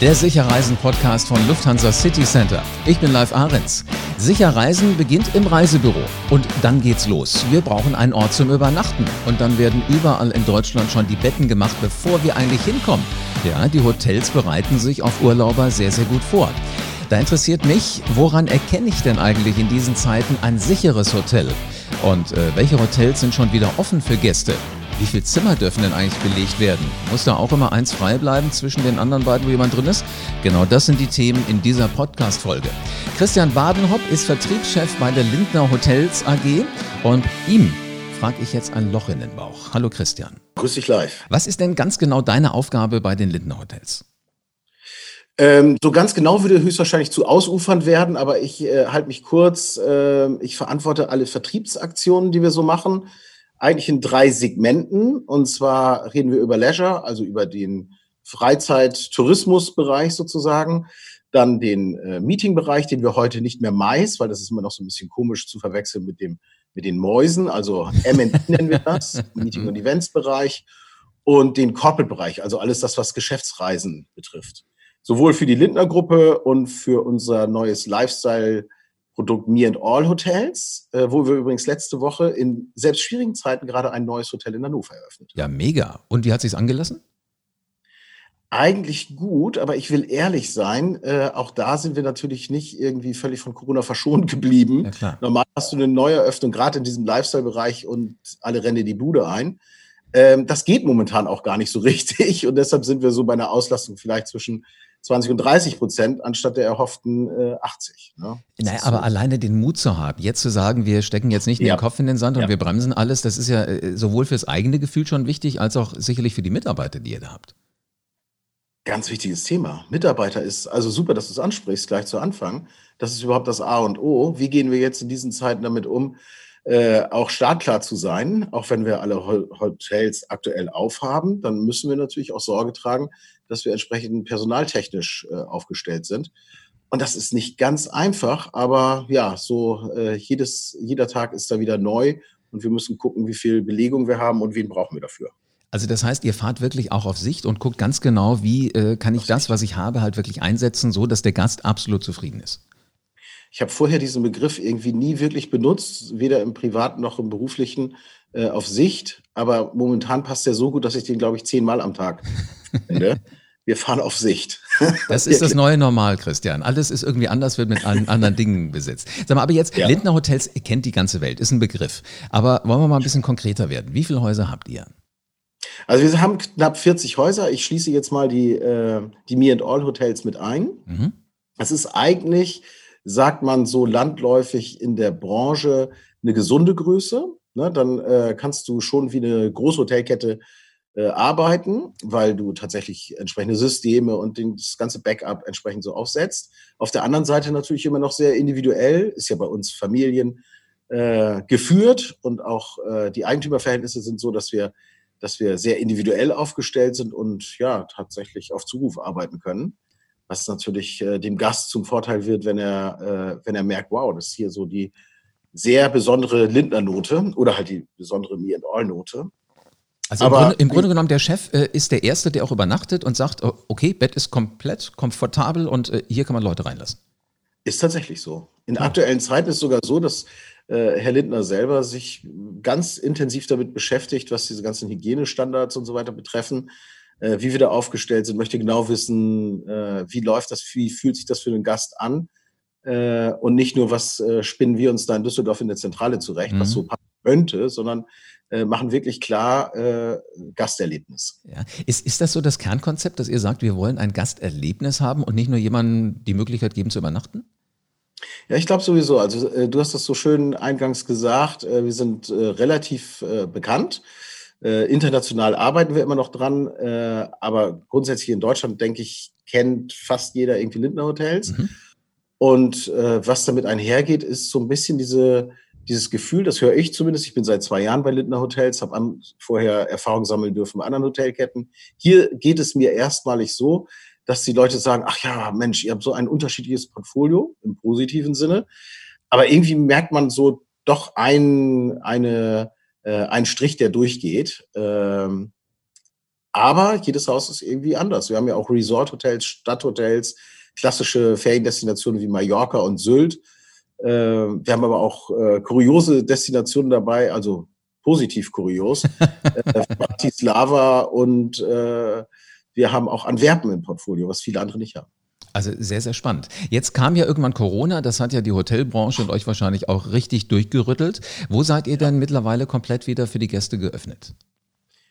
Der Sicherreisen-Podcast von Lufthansa City Center. Ich bin Live Ahrens. Sicherreisen beginnt im Reisebüro und dann geht's los. Wir brauchen einen Ort zum Übernachten und dann werden überall in Deutschland schon die Betten gemacht, bevor wir eigentlich hinkommen. Ja, die Hotels bereiten sich auf Urlauber sehr, sehr gut vor. Da interessiert mich, woran erkenne ich denn eigentlich in diesen Zeiten ein sicheres Hotel? Und äh, welche Hotels sind schon wieder offen für Gäste? Wie viele Zimmer dürfen denn eigentlich belegt werden? Muss da auch immer eins frei bleiben zwischen den anderen beiden, wo jemand drin ist? Genau das sind die Themen in dieser Podcast-Folge. Christian Badenhopp ist Vertriebschef bei der Lindner Hotels AG und ihm frage ich jetzt ein Loch in den Bauch. Hallo Christian. Grüß dich live. Was ist denn ganz genau deine Aufgabe bei den Lindner Hotels? Ähm, so ganz genau würde höchstwahrscheinlich zu ausufernd werden, aber ich äh, halte mich kurz. Äh, ich verantworte alle Vertriebsaktionen, die wir so machen eigentlich in drei Segmenten. Und zwar reden wir über Leisure, also über den Freizeit-Tourismus-Bereich sozusagen. Dann den äh, Meeting-Bereich, den wir heute nicht mehr Mais, weil das ist immer noch so ein bisschen komisch zu verwechseln mit dem mit den Mäusen, also M&E nennen wir das, Meeting- und Events-Bereich und den Corporate-Bereich, also alles das, was Geschäftsreisen betrifft. Sowohl für die Lindner-Gruppe und für unser neues Lifestyle- Produkt Me and All Hotels, äh, wo wir übrigens letzte Woche in selbst schwierigen Zeiten gerade ein neues Hotel in Hannover eröffnet. Ja, mega. Und wie hat sich's angelassen? Eigentlich gut, aber ich will ehrlich sein, äh, auch da sind wir natürlich nicht irgendwie völlig von Corona verschont geblieben. Ja. Normal hast du eine Neueröffnung, gerade in diesem Lifestyle-Bereich und alle rennen die Bude ein. Ähm, das geht momentan auch gar nicht so richtig und deshalb sind wir so bei einer Auslastung vielleicht zwischen 20 und 30 Prozent anstatt der erhofften äh, 80. Ne? Naja, aber so. alleine den Mut zu haben, jetzt zu sagen, wir stecken jetzt nicht ja. den Kopf in den Sand und ja. wir bremsen alles, das ist ja äh, sowohl fürs eigene Gefühl schon wichtig, als auch sicherlich für die Mitarbeiter, die ihr da habt. Ganz wichtiges Thema. Mitarbeiter ist, also super, dass du es ansprichst, gleich zu Anfang. Das ist überhaupt das A und O. Wie gehen wir jetzt in diesen Zeiten damit um, äh, auch startklar zu sein, auch wenn wir alle Hotels aktuell aufhaben, dann müssen wir natürlich auch Sorge tragen, dass wir entsprechend personaltechnisch äh, aufgestellt sind. Und das ist nicht ganz einfach, aber ja, so äh, jedes, jeder Tag ist da wieder neu und wir müssen gucken, wie viel Belegung wir haben und wen brauchen wir dafür. Also das heißt, ihr fahrt wirklich auch auf Sicht und guckt ganz genau, wie äh, kann ich das, was ich habe, halt wirklich einsetzen, so dass der Gast absolut zufrieden ist. Ich habe vorher diesen Begriff irgendwie nie wirklich benutzt, weder im privaten noch im beruflichen äh, auf Sicht. Aber momentan passt der so gut, dass ich den, glaube ich, zehnmal am Tag finde. Wir fahren auf Sicht. Das ist das neue Normal, Christian. Alles ist irgendwie anders, wird mit anderen Dingen besetzt. Sag mal, aber jetzt, ja. Lindner Hotels kennt die ganze Welt, ist ein Begriff. Aber wollen wir mal ein bisschen konkreter werden? Wie viele Häuser habt ihr? Also wir haben knapp 40 Häuser. Ich schließe jetzt mal die, äh, die Me and All Hotels mit ein. Mhm. Das ist eigentlich sagt man so landläufig in der Branche eine gesunde Größe. Ne? Dann äh, kannst du schon wie eine Großhotelkette äh, arbeiten, weil du tatsächlich entsprechende Systeme und den, das ganze Backup entsprechend so aufsetzt. Auf der anderen Seite natürlich immer noch sehr individuell, ist ja bei uns Familien äh, geführt und auch äh, die Eigentümerverhältnisse sind so, dass wir, dass wir sehr individuell aufgestellt sind und ja, tatsächlich auf Zuruf arbeiten können was natürlich äh, dem Gast zum Vorteil wird, wenn er, äh, wenn er merkt, wow, das ist hier so die sehr besondere Lindner-Note oder halt die besondere Me and All-Note. Also im, Grunde, im Grunde, genommen, der Chef äh, ist der Erste, der auch übernachtet und sagt, okay, Bett ist komplett komfortabel und äh, hier kann man Leute reinlassen. Ist tatsächlich so. In ja. aktuellen Zeiten ist es sogar so, dass äh, Herr Lindner selber sich ganz intensiv damit beschäftigt, was diese ganzen Hygienestandards und so weiter betreffen äh, wie wir da aufgestellt sind, möchte genau wissen, äh, wie läuft das, wie fühlt sich das für den Gast an äh, und nicht nur, was äh, spinnen wir uns da in Düsseldorf in der Zentrale zurecht, mhm. was so passen könnte, sondern äh, machen wirklich klar äh, Gasterlebnis. Ja. Ist, ist das so das Kernkonzept, dass ihr sagt, wir wollen ein Gasterlebnis haben und nicht nur jemandem die Möglichkeit geben zu übernachten? Ja, ich glaube sowieso. Also äh, du hast das so schön eingangs gesagt. Äh, wir sind äh, relativ bekannt. Äh, international arbeiten wir immer noch dran, äh, aber grundsätzlich in Deutschland, denke ich, kennt fast jeder irgendwie Lindner Hotels. Mhm. Und äh, was damit einhergeht, ist so ein bisschen diese, dieses Gefühl, das höre ich zumindest, ich bin seit zwei Jahren bei Lindner Hotels, habe vorher Erfahrung sammeln dürfen bei anderen Hotelketten. Hier geht es mir erstmalig so, dass die Leute sagen, ach ja, Mensch, ihr habt so ein unterschiedliches Portfolio im positiven Sinne. Aber irgendwie merkt man so doch ein, eine, äh, ein Strich, der durchgeht. Ähm, Aber jedes Haus ist irgendwie anders. Wir haben ja auch Resort-Hotels, Stadthotels, klassische Feriendestinationen wie Mallorca und Sylt. Äh, wir haben aber auch äh, kuriose Destinationen dabei, also positiv kurios. äh, Bratislava und äh, wir haben auch Antwerpen im Portfolio, was viele andere nicht haben. Also sehr, sehr spannend. Jetzt kam ja irgendwann Corona, das hat ja die Hotelbranche und euch wahrscheinlich auch richtig durchgerüttelt. Wo seid ihr denn mittlerweile komplett wieder für die Gäste geöffnet?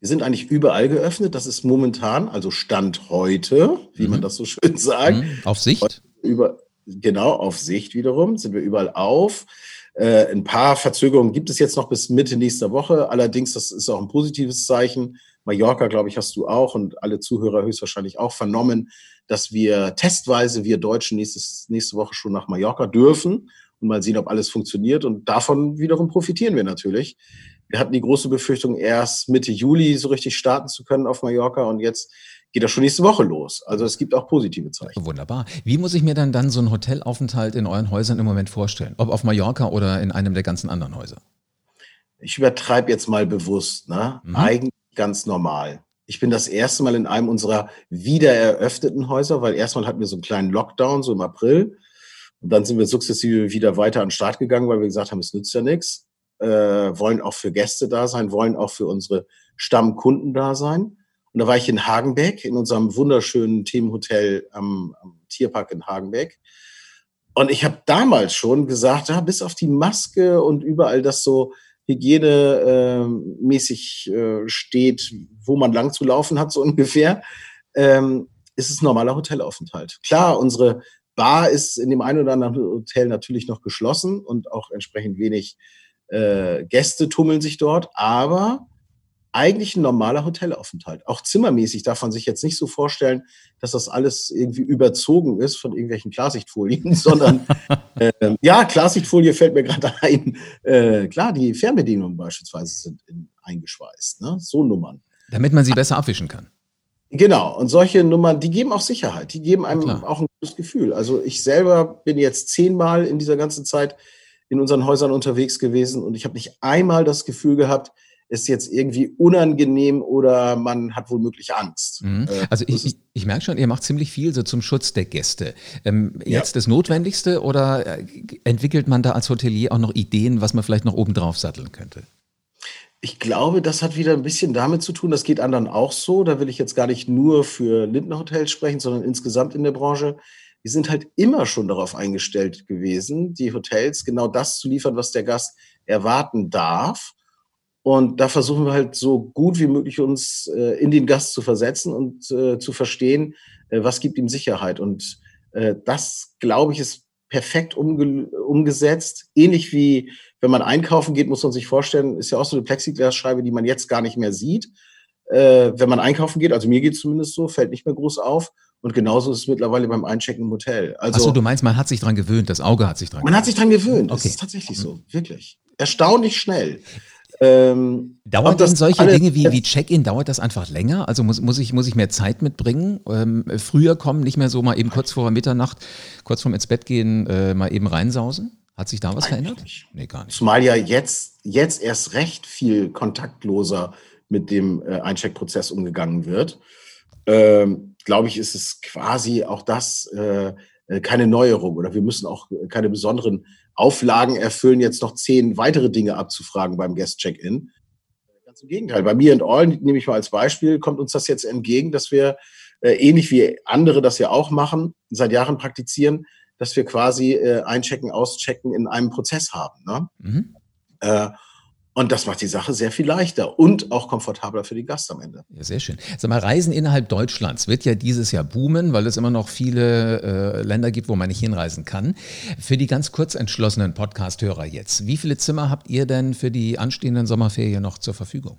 Wir sind eigentlich überall geöffnet. Das ist momentan, also Stand heute, wie mhm. man das so schön sagt. Mhm. Auf Sicht? Über, genau, auf Sicht wiederum sind wir überall auf. Äh, ein paar Verzögerungen gibt es jetzt noch bis Mitte nächster Woche. Allerdings, das ist auch ein positives Zeichen. Mallorca, glaube ich, hast du auch und alle Zuhörer höchstwahrscheinlich auch vernommen, dass wir testweise, wir Deutschen, nächstes, nächste Woche schon nach Mallorca dürfen und mal sehen, ob alles funktioniert. Und davon wiederum profitieren wir natürlich. Wir hatten die große Befürchtung, erst Mitte Juli so richtig starten zu können auf Mallorca und jetzt geht das schon nächste Woche los. Also es gibt auch positive Zeichen. Wunderbar. Wie muss ich mir dann dann so einen Hotelaufenthalt in euren Häusern im Moment vorstellen? Ob auf Mallorca oder in einem der ganzen anderen Häuser? Ich übertreibe jetzt mal bewusst, ne? Mhm. Eigentlich ganz normal. Ich bin das erste Mal in einem unserer wieder eröffneten Häuser, weil erstmal hatten wir so einen kleinen Lockdown, so im April. Und dann sind wir sukzessive wieder weiter an den Start gegangen, weil wir gesagt haben, es nützt ja nichts. Äh, wollen auch für Gäste da sein, wollen auch für unsere Stammkunden da sein. Und da war ich in Hagenbeck, in unserem wunderschönen Themenhotel am, am Tierpark in Hagenbeck. Und ich habe damals schon gesagt, ja, bis auf die Maske und überall das so hygienemäßig äh, steht, wo man lang zu laufen hat, so ungefähr, ähm, ist es normaler Hotelaufenthalt. Klar, unsere Bar ist in dem einen oder anderen Hotel natürlich noch geschlossen und auch entsprechend wenig äh, Gäste tummeln sich dort, aber eigentlich ein normaler Hotelaufenthalt. Auch zimmermäßig darf man sich jetzt nicht so vorstellen, dass das alles irgendwie überzogen ist von irgendwelchen Klarsichtfolien, sondern äh, ja, Klarsichtfolie fällt mir gerade ein. Äh, klar, die Fernbedienungen beispielsweise sind in, eingeschweißt, ne? so Nummern. Damit man sie besser abwischen kann. Genau, und solche Nummern, die geben auch Sicherheit, die geben einem Klar. auch ein gutes Gefühl. Also ich selber bin jetzt zehnmal in dieser ganzen Zeit in unseren Häusern unterwegs gewesen und ich habe nicht einmal das Gefühl gehabt, ist jetzt irgendwie unangenehm oder man hat womöglich Angst. Mhm. Äh, also ich, ich, ich, merke schon, ihr macht ziemlich viel so zum Schutz der Gäste. Ähm, jetzt ja. das Notwendigste oder äh, entwickelt man da als Hotelier auch noch Ideen, was man vielleicht noch oben drauf satteln könnte? Ich glaube, das hat wieder ein bisschen damit zu tun, das geht anderen auch so. Da will ich jetzt gar nicht nur für Lindner Hotels sprechen, sondern insgesamt in der Branche. Die sind halt immer schon darauf eingestellt gewesen, die Hotels genau das zu liefern, was der Gast erwarten darf. Und da versuchen wir halt so gut wie möglich uns äh, in den Gast zu versetzen und äh, zu verstehen, äh, was gibt ihm Sicherheit. Und äh, das, glaube ich, ist perfekt umge umgesetzt. Ähnlich wie wenn man einkaufen geht, muss man sich vorstellen, ist ja auch so eine Plexiglasscheibe, die man jetzt gar nicht mehr sieht. Äh, wenn man einkaufen geht, also mir geht es zumindest so, fällt nicht mehr groß auf. Und genauso ist es mittlerweile beim Einchecken im Hotel. Also, Achso, du meinst, man hat sich dran gewöhnt, das Auge hat sich dran gewöhnt. Man hat sich dran gewöhnt, okay. das ist tatsächlich so, wirklich. Erstaunlich schnell. Ähm, Dauert denn solche Dinge wie, wie Check-in, dauert das einfach länger? Also muss, muss, ich, muss ich mehr Zeit mitbringen? Ähm, früher kommen, nicht mehr so mal eben kurz vor Mitternacht, kurz vorm ins Bett gehen, äh, mal eben reinsausen? Hat sich da was verändert? Nicht. Nee, gar nicht. Zumal ja jetzt, jetzt erst recht viel kontaktloser mit dem äh, Eincheckprozess umgegangen wird. Ähm, Glaube ich, ist es quasi auch das äh, äh, keine Neuerung oder wir müssen auch keine besonderen Auflagen erfüllen, jetzt noch zehn weitere Dinge abzufragen beim Guest-Check-In. Ganz im Gegenteil. Bei mir und All, nehme ich mal als Beispiel, kommt uns das jetzt entgegen, dass wir, äh, ähnlich wie andere das ja auch machen, seit Jahren praktizieren, dass wir quasi äh, einchecken, auschecken in einem Prozess haben. Ne? Mhm. Äh, und das macht die Sache sehr viel leichter und auch komfortabler für die Gast am Ende. Ja, sehr schön. Sag mal, Reisen innerhalb Deutschlands wird ja dieses Jahr boomen, weil es immer noch viele äh, Länder gibt, wo man nicht hinreisen kann. Für die ganz kurz entschlossenen Podcast-Hörer jetzt, wie viele Zimmer habt ihr denn für die anstehenden Sommerferien noch zur Verfügung?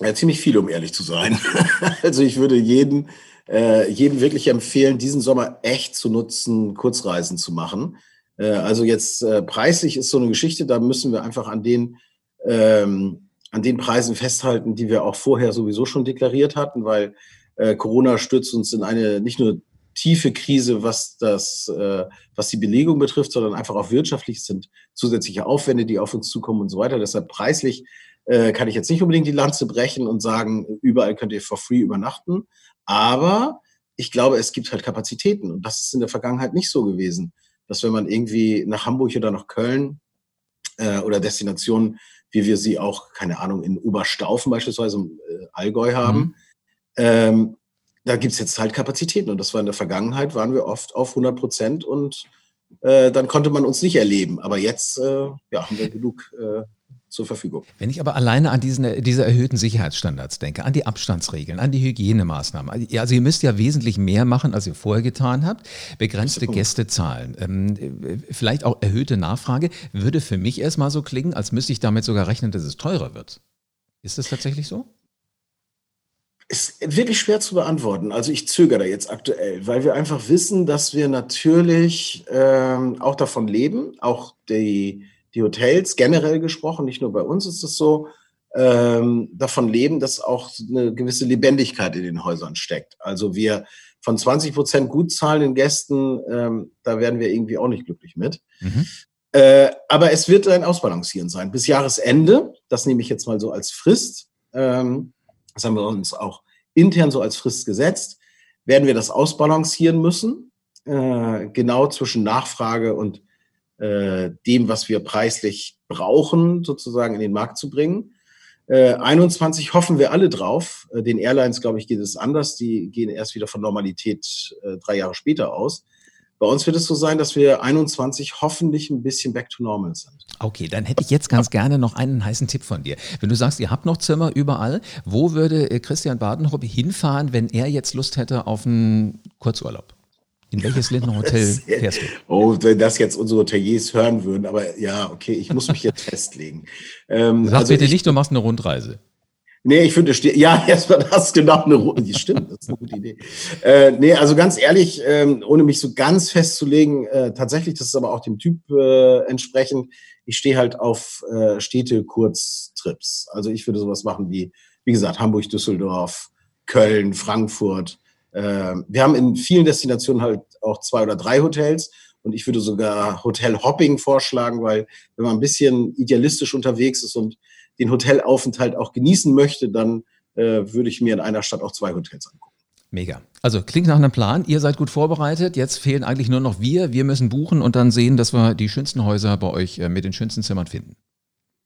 Ja, ziemlich viel, um ehrlich zu sein. also ich würde jeden, äh, jedem wirklich empfehlen, diesen Sommer echt zu nutzen, Kurzreisen zu machen. Äh, also jetzt äh, preislich ist so eine Geschichte, da müssen wir einfach an den ähm, an den Preisen festhalten, die wir auch vorher sowieso schon deklariert hatten, weil äh, Corona stürzt uns in eine nicht nur tiefe Krise, was das, äh, was die Belegung betrifft, sondern einfach auch wirtschaftlich sind zusätzliche Aufwände, die auf uns zukommen und so weiter. Deshalb preislich äh, kann ich jetzt nicht unbedingt die Lanze brechen und sagen, überall könnt ihr for free übernachten. Aber ich glaube, es gibt halt Kapazitäten und das ist in der Vergangenheit nicht so gewesen, dass wenn man irgendwie nach Hamburg oder nach Köln äh, oder Destinationen, wie wir sie auch, keine Ahnung, in Oberstaufen beispielsweise im äh, Allgäu haben, mhm. ähm, da gibt es jetzt halt Kapazitäten und das war in der Vergangenheit, waren wir oft auf 100 Prozent und äh, dann konnte man uns nicht erleben. Aber jetzt äh, ja, haben wir genug äh, zur Verfügung. Wenn ich aber alleine an diesen, diese erhöhten Sicherheitsstandards denke, an die Abstandsregeln, an die Hygienemaßnahmen, also ihr müsst ja wesentlich mehr machen, als ihr vorher getan habt, begrenzte Gästezahlen, ähm, vielleicht auch erhöhte Nachfrage, würde für mich erstmal so klingen, als müsste ich damit sogar rechnen, dass es teurer wird. Ist das tatsächlich so? Ist wirklich schwer zu beantworten. Also ich zögere jetzt aktuell, weil wir einfach wissen, dass wir natürlich ähm, auch davon leben, auch die die Hotels generell gesprochen, nicht nur bei uns ist es so, ähm, davon leben, dass auch eine gewisse Lebendigkeit in den Häusern steckt. Also wir von 20 Prozent gut zahlenden Gästen, ähm, da werden wir irgendwie auch nicht glücklich mit. Mhm. Äh, aber es wird ein Ausbalancieren sein. Bis Jahresende, das nehme ich jetzt mal so als Frist, ähm, das haben wir uns auch intern so als Frist gesetzt, werden wir das ausbalancieren müssen, äh, genau zwischen Nachfrage und äh, dem, was wir preislich brauchen, sozusagen in den Markt zu bringen. Äh, 21 hoffen wir alle drauf. Äh, den Airlines, glaube ich, geht es anders. Die gehen erst wieder von Normalität äh, drei Jahre später aus. Bei uns wird es so sein, dass wir 21 hoffentlich ein bisschen back to normal sind. Okay, dann hätte ich jetzt ganz gerne noch einen heißen Tipp von dir. Wenn du sagst, ihr habt noch Zimmer überall, wo würde äh, Christian Badenhopp hinfahren, wenn er jetzt Lust hätte auf einen Kurzurlaub? In welches Lindner Hotel fährst du? Oh, wenn das jetzt unsere Hoteliers hören würden, aber ja, okay, ich muss mich jetzt festlegen. Ähm, Sag also bitte ich, nicht, du machst eine Rundreise. Nee, ich finde, ja, erstmal das genau eine Rundreise. Stimmt, das ist eine gute Idee. Äh, nee, also ganz ehrlich, ähm, ohne mich so ganz festzulegen, äh, tatsächlich, das ist aber auch dem Typ äh, entsprechend, ich stehe halt auf äh, Städte-Kurztrips. Also ich würde sowas machen wie, wie gesagt, Hamburg, Düsseldorf, Köln, Frankfurt, wir haben in vielen Destinationen halt auch zwei oder drei Hotels. Und ich würde sogar Hotel-Hopping vorschlagen, weil wenn man ein bisschen idealistisch unterwegs ist und den Hotelaufenthalt auch genießen möchte, dann äh, würde ich mir in einer Stadt auch zwei Hotels angucken. Mega. Also klingt nach einem Plan. Ihr seid gut vorbereitet. Jetzt fehlen eigentlich nur noch wir. Wir müssen buchen und dann sehen, dass wir die schönsten Häuser bei euch äh, mit den schönsten Zimmern finden.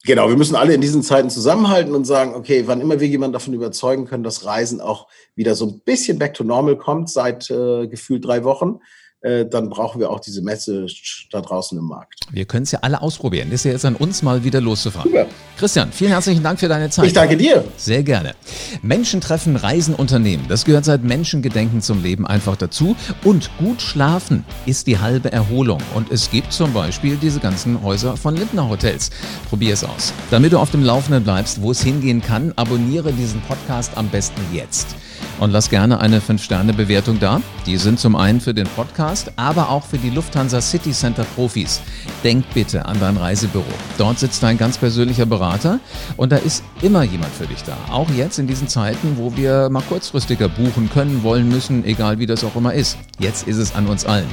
Genau, wir müssen alle in diesen Zeiten zusammenhalten und sagen, okay, wann immer wir jemanden davon überzeugen können, dass Reisen auch wieder so ein bisschen back to normal kommt, seit äh, gefühlt drei Wochen, dann brauchen wir auch diese Messe da draußen im Markt. Wir können es ja alle ausprobieren. Das ist ja jetzt an uns mal wieder loszufahren. Super. Christian, vielen herzlichen Dank für deine Zeit. Ich danke dir. Sehr gerne. Menschen treffen, Reisen, Unternehmen. Das gehört seit Menschengedenken zum Leben einfach dazu. Und gut schlafen ist die halbe Erholung. Und es gibt zum Beispiel diese ganzen Häuser von Lindner Hotels. Probier es aus. Damit du auf dem Laufenden bleibst, wo es hingehen kann, abonniere diesen Podcast am besten jetzt und lass gerne eine 5-Sterne-Bewertung da. Die sind zum einen für den Podcast, aber auch für die Lufthansa City Center Profis. Denk bitte an dein Reisebüro. Dort sitzt dein ganz persönlicher Berater und da ist immer jemand für dich da. Auch jetzt in diesen Zeiten, wo wir mal kurzfristiger buchen können, wollen, müssen, egal wie das auch immer ist. Jetzt ist es an uns allen.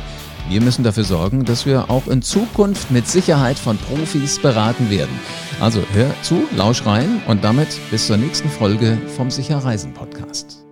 Wir müssen dafür sorgen, dass wir auch in Zukunft mit Sicherheit von Profis beraten werden. Also hör zu, lausch rein und damit bis zur nächsten Folge vom Sicher Reisen Podcast.